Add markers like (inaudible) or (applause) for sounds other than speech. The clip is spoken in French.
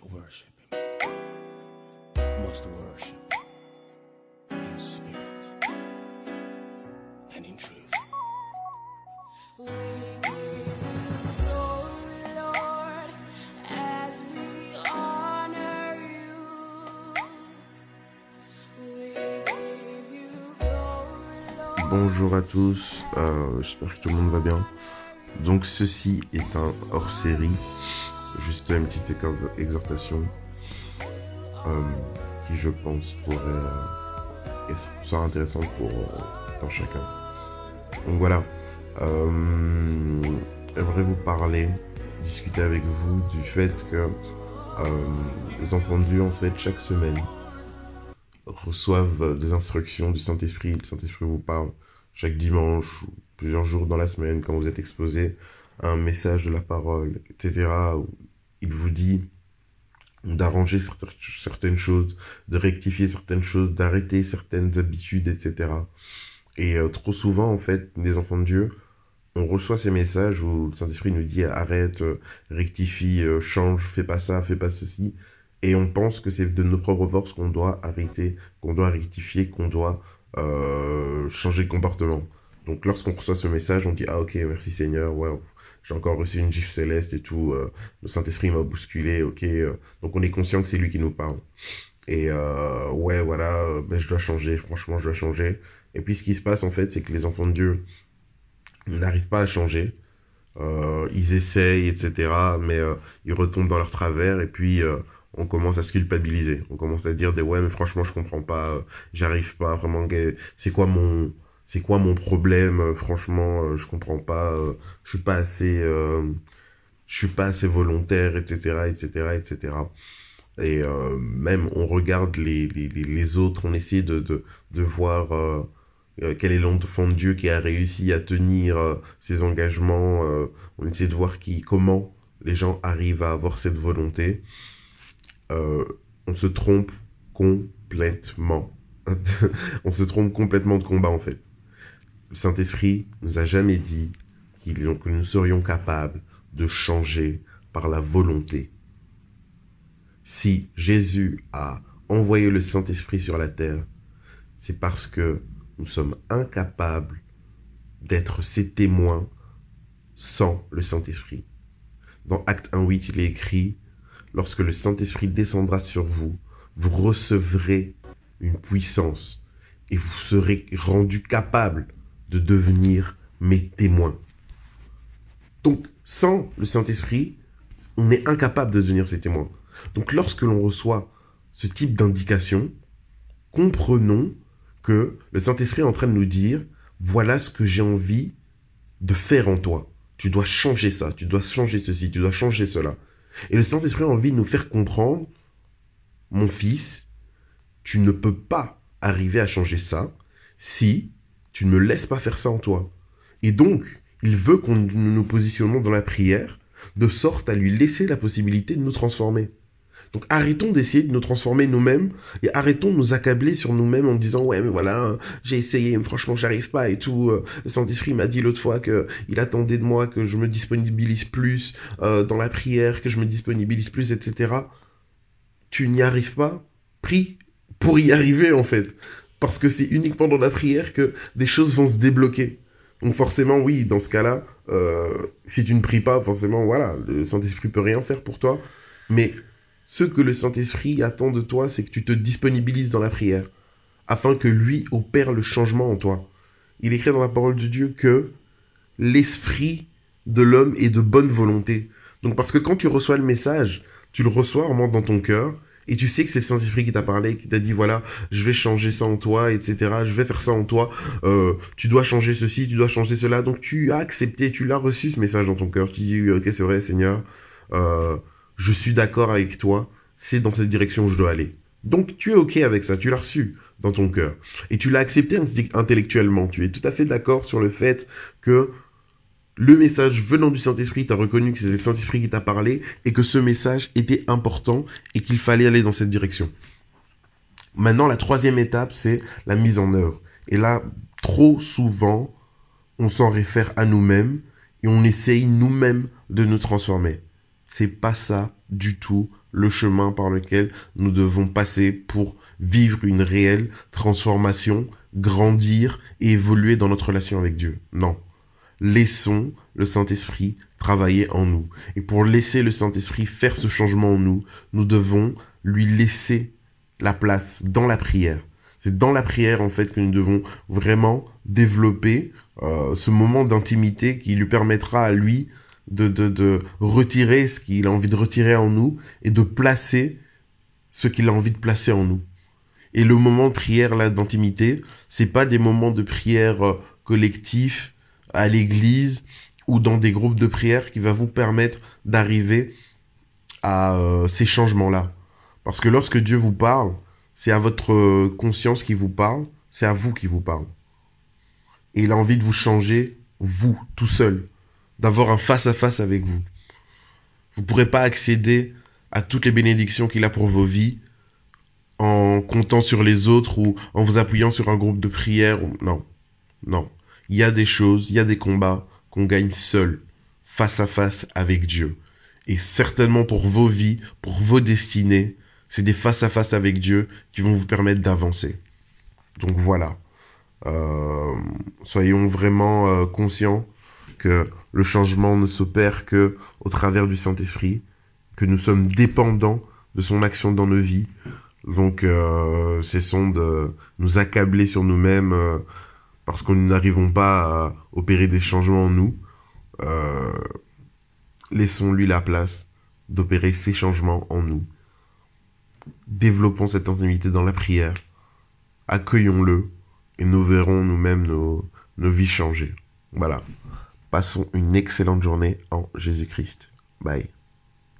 worship worship in spirit and in truth. Bonjour à tous, euh, j'espère que tout le monde va bien. Donc ceci est un hors-série, juste une petite ex- exhortation euh, qui je pense pourrait euh, être- sera intéressante pour euh, un chacun. Donc voilà, euh, j'aimerais vous parler, discuter avec vous du fait que euh, les enfants de Dieu en fait chaque semaine reçoivent des instructions du Saint-Esprit. Le Saint-Esprit vous parle chaque dimanche ou plusieurs jours dans la semaine quand vous êtes exposé un message de la parole, etc. où il vous dit d'arranger certaines- choses, de rectifier certaines choses, d'arrêter certaines habitudes, etc. Et euh, trop souvent, en fait, les enfants de Dieu, on reçoit ces messages où le Saint-Esprit nous dit arrête, euh, rectifie, euh, change, fais pas ça, fais pas ceci. Et on pense que c'est de nos propres forces qu'on doit arrêter, qu'on doit rectifier, qu'on doit changer de comportement. Donc lorsqu'on reçoit ce message, on dit ah ok merci Seigneur, ouais, j'ai encore reçu une gifle céleste et tout, euh, le Saint-Esprit m'a bousculé, ok. euh, donc on est conscient que c'est lui qui nous parle. Et euh, ouais voilà, euh, ben, je dois changer, franchement je dois changer. Et puis ce qui se passe en fait, c'est que les enfants de Dieu n'arrivent pas à changer. Euh, ils essayent, etc. Mais ils retombent dans leur travers et puis on commence à se culpabiliser. On commence à dire des ouais mais franchement je comprends pas, j'arrive pas vraiment. C'est quoi mon c'est quoi mon problème euh, Franchement euh, je comprends pas. euh, je suis pas assez je suis pas assez volontaire, etc. etc. etc. Et même on regarde les, les, les- autres, on essaie de, de, de voir quel est l'enfant de Dieu qui a réussi à tenir ses engagements. on essaie de voir qui, comment les gens arrivent à avoir cette volonté. On se trompe complètement. (laughs) on se trompe complètement de combat en fait. Le Saint-Esprit nous a jamais dit que nous serions capables de changer par la volonté. Si Jésus a envoyé le Saint-Esprit sur la terre, c'est parce que nous sommes incapables d'être ses témoins sans le Saint-Esprit. Dans Acte 1.8, il est écrit, lorsque le Saint-Esprit descendra sur vous, vous recevrez une puissance et vous serez rendus capables de devenir mes témoins. Donc, sans le Saint-Esprit, on est incapable de devenir ses témoins. Donc, lorsque l'on reçoit ce type d'indication, comprenons que le Saint-Esprit est en train de nous dire, voilà ce que j'ai envie de faire en toi. Tu dois changer ça, tu dois changer ceci, tu dois changer cela. Et le Saint-Esprit a envie de nous faire comprendre, mon fils, tu ne peux pas arriver à changer ça si tu ne me laisses pas faire ça en toi. Et donc, il veut qu'on nous positionnons dans la prière de sorte à lui laisser la possibilité de nous transformer. Donc arrêtons d'essayer de nous transformer nous-mêmes et arrêtons de nous accabler sur nous-mêmes en disant ouais mais voilà j'ai essayé mais franchement j'arrive pas et tout euh, le Saint-Esprit m'a dit l'autre fois que il attendait de moi que je me disponibilise plus euh, dans la prière que je me disponibilise plus etc tu n'y arrives pas? Prie pour y arriver en fait parce que c'est uniquement dans la prière que des choses vont se débloquer donc forcément oui dans ce cas-là euh, si tu ne pries pas forcément voilà le Saint-Esprit peut rien faire pour toi mais ce que le Saint-Esprit attend de toi, c'est que tu te disponibilises dans la prière, afin que lui opère le changement en toi. Il écrit dans la parole de Dieu que l'esprit de l'homme est de bonne volonté. Donc parce que quand tu reçois le message, tu le reçois en dans ton cœur, et tu sais que c'est le Saint-Esprit qui t'a parlé, qui t'a dit voilà, je vais changer ça en toi, etc. Je vais faire ça en toi. Euh, tu dois changer ceci, tu dois changer cela. Donc tu as accepté, tu l'as reçu ce message dans ton cœur. Tu dis ok c'est vrai Seigneur, euh, je suis d'accord avec toi. C'est dans cette direction où je dois aller. Donc tu es ok avec ça, tu l'as reçu dans ton cœur et tu l'as accepté intellectuellement. Tu es tout à fait d'accord sur le fait que le message venant du Saint-Esprit, tu as reconnu que c'est le Saint-Esprit qui t'a parlé et que ce message était important et qu'il fallait aller dans cette direction. Maintenant, la troisième étape, c'est la mise en œuvre. Et là, trop souvent, on s'en réfère à nous-mêmes et on essaye nous-mêmes de nous transformer. c'est pas ça du tout le chemin par lequel nous devons passer pour vivre une réelle transformation, grandir et évoluer dans notre relation avec Dieu. Non. Laissons le Saint-Esprit travailler en nous. Et pour laisser le Saint-Esprit faire ce changement en nous, nous devons lui laisser la place dans la prière. C'est dans la prière en fait que nous devons vraiment développer euh, ce moment d'intimité qui lui permettra à lui de, de, retirer ce qu'il a envie de retirer en nous et de placer ce qu'il a envie de placer en nous. Et le moment de prière là d'intimité, c'est pas des moments de prière euh, collectifs à l'église ou dans des groupes de prière qui va vous permettre d'arriver à euh, ces changements là. Parce que lorsque Dieu vous parle, c'est à votre conscience qui vous parle, c'est à vous qui vous parle. Et il a envie de vous changer, vous, tout seul, d'avoir un face-à-face avec vous. Vous ne pourrez pas accéder à toutes les bénédictions qu'il a pour vos vies en comptant sur les autres ou en vous appuyant sur un groupe de prière. Non, non. Il y a des choses, il y a des combats qu'on gagne seul, face à face avec Dieu. Et certainement pour vos vies, pour vos destinées, c'est des face à face avec Dieu qui vont vous permettre d'avancer. Donc voilà. Euh, soyons vraiment euh, conscients que le changement ne s'opère que au travers du Saint-Esprit, que nous sommes dépendants de son action dans nos vies. Donc euh, cessons de nous accabler sur nous-mêmes euh, parce que nous n'arrivons pas à opérer des changements en nous. Euh, Laissons-lui la place d'opérer ces changements en nous. Développons cette intimité dans la prière. Accueillons-le et nous verrons nous-mêmes nos, nos vies changer. Voilà. Passons une excellente journée en Jésus-Christ. Bye.